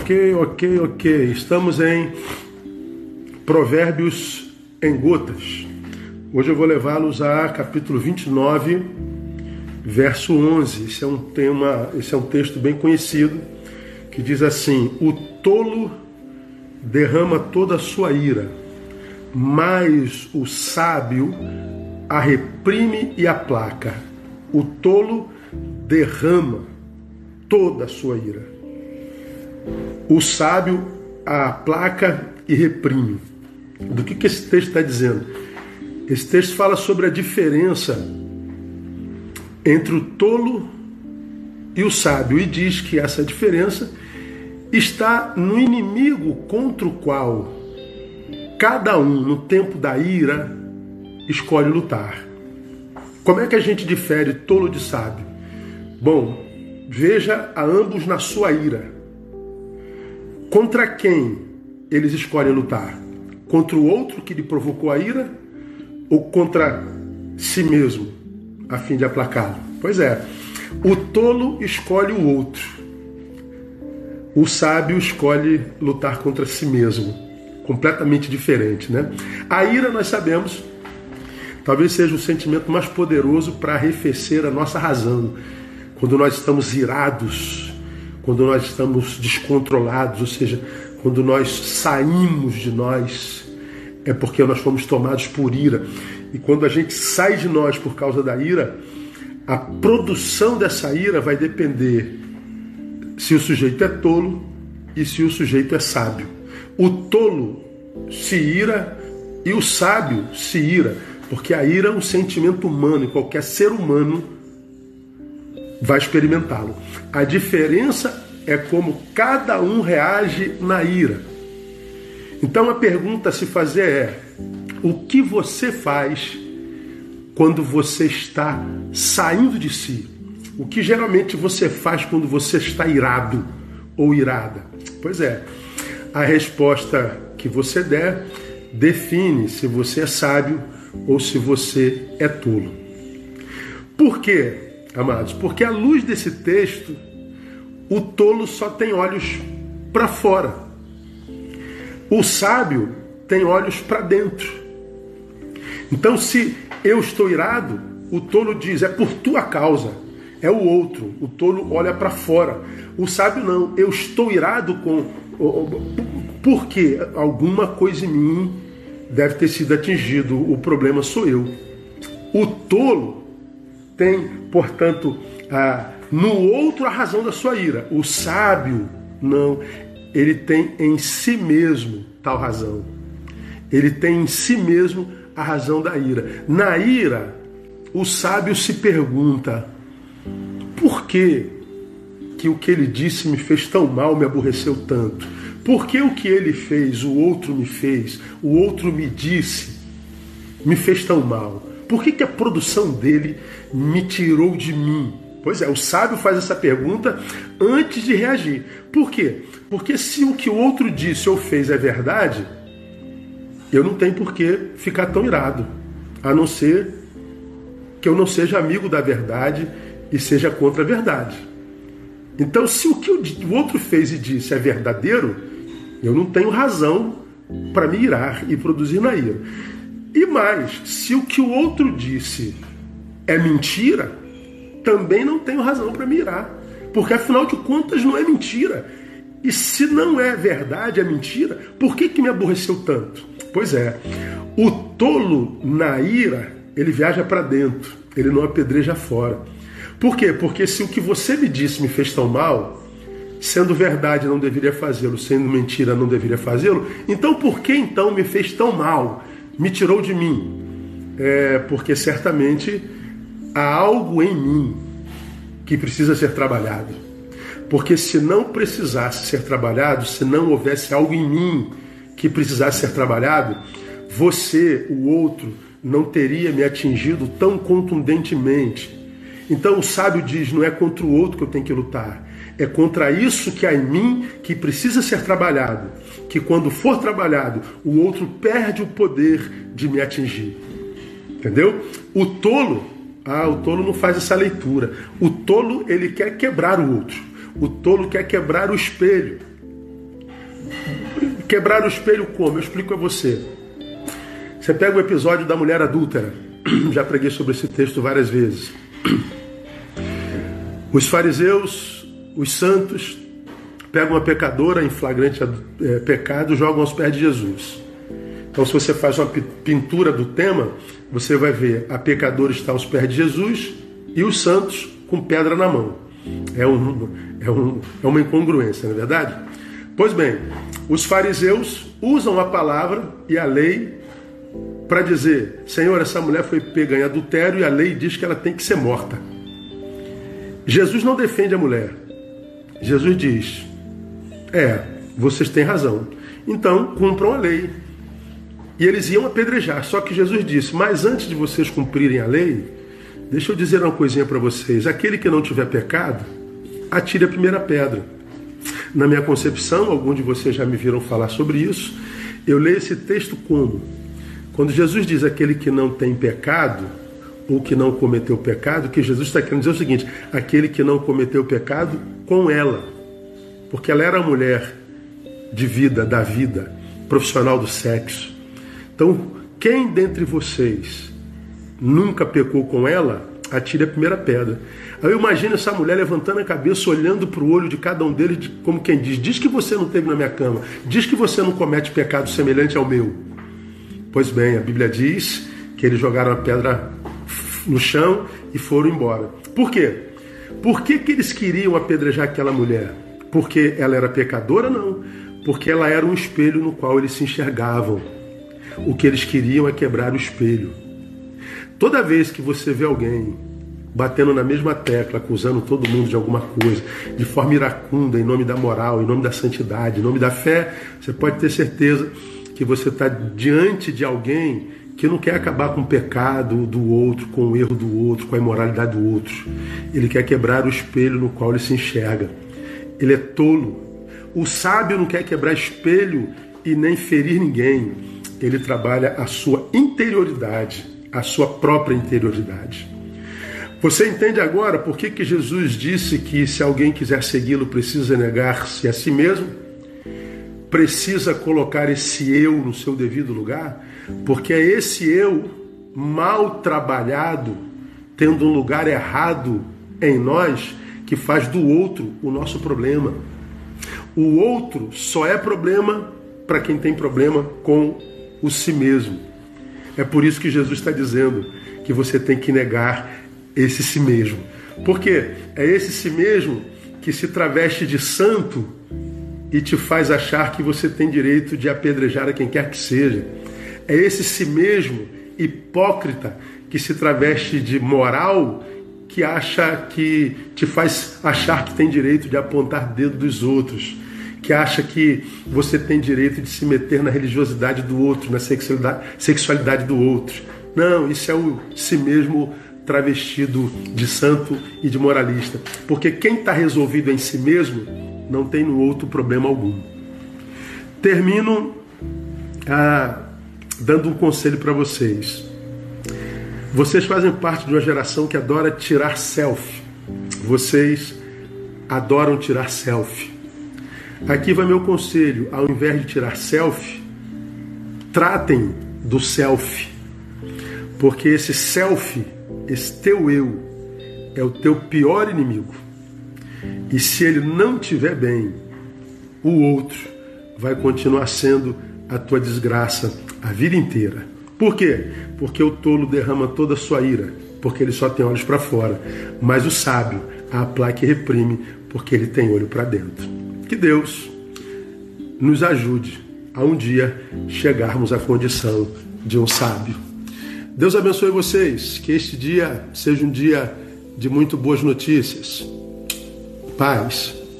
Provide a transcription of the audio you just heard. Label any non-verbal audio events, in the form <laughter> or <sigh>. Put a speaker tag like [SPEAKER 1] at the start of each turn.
[SPEAKER 1] Ok, ok, ok. Estamos em Provérbios em Gotas. Hoje eu vou levá-los a capítulo 29, verso 11. Esse é um tema, esse é um texto bem conhecido que diz assim: O tolo derrama toda a sua ira, mas o sábio a reprime e aplaca. O tolo derrama toda a sua ira o sábio aplaca e reprime. Do que, que esse texto está dizendo? Esse texto fala sobre a diferença entre o tolo e o sábio e diz que essa diferença está no inimigo contra o qual cada um, no tempo da ira, escolhe lutar. Como é que a gente difere tolo de sábio? Bom, veja a ambos na sua ira. Contra quem eles escolhem lutar? Contra o outro que lhe provocou a ira ou contra si mesmo, a fim de aplacá-lo? Pois é, o tolo escolhe o outro. O sábio escolhe lutar contra si mesmo. Completamente diferente, né? A ira, nós sabemos, talvez seja o sentimento mais poderoso para arrefecer a nossa razão. Quando nós estamos irados, quando nós estamos descontrolados, ou seja, quando nós saímos de nós, é porque nós fomos tomados por ira. E quando a gente sai de nós por causa da ira, a produção dessa ira vai depender se o sujeito é tolo e se o sujeito é sábio. O tolo se ira e o sábio se ira, porque a ira é um sentimento humano e qualquer ser humano vai experimentá-lo. A diferença é como cada um reage na ira. Então a pergunta a se fazer é: o que você faz quando você está saindo de si? O que geralmente você faz quando você está irado ou irada? Pois é, a resposta que você der define se você é sábio ou se você é tolo. Por quê? Amados? Porque à luz desse texto, o tolo só tem olhos para fora. O sábio tem olhos para dentro. Então, se eu estou irado, o tolo diz: é por tua causa, é o outro. O tolo olha para fora. O sábio não, eu estou irado com. Porque alguma coisa em mim deve ter sido atingido, o problema sou eu. O tolo tem, portanto, no outro a razão da sua ira. O sábio, não. Ele tem em si mesmo tal razão. Ele tem em si mesmo a razão da ira. Na ira, o sábio se pergunta: por que, que o que ele disse me fez tão mal, me aborreceu tanto? Por que o que ele fez, o outro me fez, o outro me disse, me fez tão mal? Por que, que a produção dele me tirou de mim? Pois é, o sábio faz essa pergunta antes de reagir. Por quê? Porque se o que o outro disse ou fez é verdade, eu não tenho por que ficar tão irado, a não ser que eu não seja amigo da verdade e seja contra a verdade. Então, se o que o outro fez e disse é verdadeiro, eu não tenho razão para me irar e produzir na ira. E mais, se o que o outro disse é mentira, também não tenho razão para mirar. Porque afinal de contas não é mentira. E se não é verdade, é mentira, por que, que me aborreceu tanto? Pois é, o tolo na ira, ele viaja para dentro, ele não apedreja fora. Por quê? Porque se o que você me disse me fez tão mal, sendo verdade não deveria fazê-lo, sendo mentira não deveria fazê-lo, então por que então me fez tão mal? Me tirou de mim? É porque certamente há algo em mim que precisa ser trabalhado. Porque se não precisasse ser trabalhado, se não houvesse algo em mim que precisasse ser trabalhado, você, o outro, não teria me atingido tão contundentemente. Então o sábio diz: não é contra o outro que eu tenho que lutar, é contra isso que há em mim que precisa ser trabalhado. Que quando for trabalhado, o outro perde o poder de me atingir. Entendeu? O tolo, ah, o tolo não faz essa leitura. O tolo, ele quer quebrar o outro. O tolo quer quebrar o espelho. Quebrar o espelho como? Eu explico a você. Você pega o episódio da mulher adúltera. <clears throat> Já preguei sobre esse texto várias vezes. <clears throat> Os fariseus, os santos, pegam uma pecadora em flagrante é, pecado e jogam aos pés de Jesus. Então, se você faz uma pintura do tema, você vai ver a pecadora está aos pés de Jesus e os santos com pedra na mão. É, um, é, um, é uma incongruência, não é verdade? Pois bem, os fariseus usam a palavra e a lei para dizer: Senhor, essa mulher foi pega em adultério e a lei diz que ela tem que ser morta. Jesus não defende a mulher. Jesus diz: É, vocês têm razão. Então, cumpram a lei. E eles iam apedrejar. Só que Jesus disse: Mas antes de vocês cumprirem a lei, deixa eu dizer uma coisinha para vocês: aquele que não tiver pecado, atire a primeira pedra. Na minha concepção, alguns de vocês já me viram falar sobre isso. Eu leio esse texto como? Quando Jesus diz aquele que não tem pecado, ou que não cometeu pecado, que Jesus está querendo dizer o seguinte: aquele que não cometeu pecado com ela. Porque ela era a mulher de vida, da vida, profissional do sexo. Então, quem dentre vocês nunca pecou com ela, atire a primeira pedra. Eu imagino essa mulher levantando a cabeça, olhando para o olho de cada um deles, como quem diz: Diz que você não teve na minha cama, diz que você não comete pecado semelhante ao meu. Pois bem, a Bíblia diz que eles jogaram a pedra no chão e foram embora. Por quê? Por que, que eles queriam apedrejar aquela mulher? Porque ela era pecadora? Não. Porque ela era um espelho no qual eles se enxergavam. O que eles queriam é quebrar o espelho. Toda vez que você vê alguém batendo na mesma tecla, acusando todo mundo de alguma coisa, de forma iracunda, em nome da moral, em nome da santidade, em nome da fé, você pode ter certeza que você está diante de alguém que não quer acabar com o pecado do outro, com o erro do outro, com a imoralidade do outro. Ele quer quebrar o espelho no qual ele se enxerga. Ele é tolo. O sábio não quer quebrar espelho e nem ferir ninguém. Ele trabalha a sua interioridade, a sua própria interioridade. Você entende agora por que, que Jesus disse que se alguém quiser segui-lo precisa negar-se a si mesmo? Precisa colocar esse eu no seu devido lugar? Porque é esse eu mal trabalhado, tendo um lugar errado em nós, que faz do outro o nosso problema. O outro só é problema para quem tem problema com o si mesmo. É por isso que Jesus está dizendo que você tem que negar esse si mesmo. Porque é esse si mesmo que se traveste de santo e te faz achar que você tem direito de apedrejar a quem quer que seja. É esse si mesmo hipócrita que se traveste de moral que acha que te faz achar que tem direito de apontar dedo dos outros, que acha que você tem direito de se meter na religiosidade do outro, na sexualidade, sexualidade do outro. Não, isso é o si mesmo travestido de santo e de moralista. Porque quem está resolvido em si mesmo não tem no outro problema algum. Termino ah, dando um conselho para vocês. Vocês fazem parte de uma geração que adora tirar selfie. Vocês adoram tirar selfie. Aqui vai meu conselho: ao invés de tirar selfie, tratem do selfie. Porque esse selfie esse teu eu é o teu pior inimigo. E se ele não estiver bem, o outro vai continuar sendo a tua desgraça a vida inteira. Por quê? Porque o tolo derrama toda a sua ira, porque ele só tem olhos para fora. Mas o sábio aplaca e reprime, porque ele tem olho para dentro. Que Deus nos ajude a um dia chegarmos à condição de um sábio. Deus abençoe vocês. Que este dia seja um dia de muito boas notícias. Paz.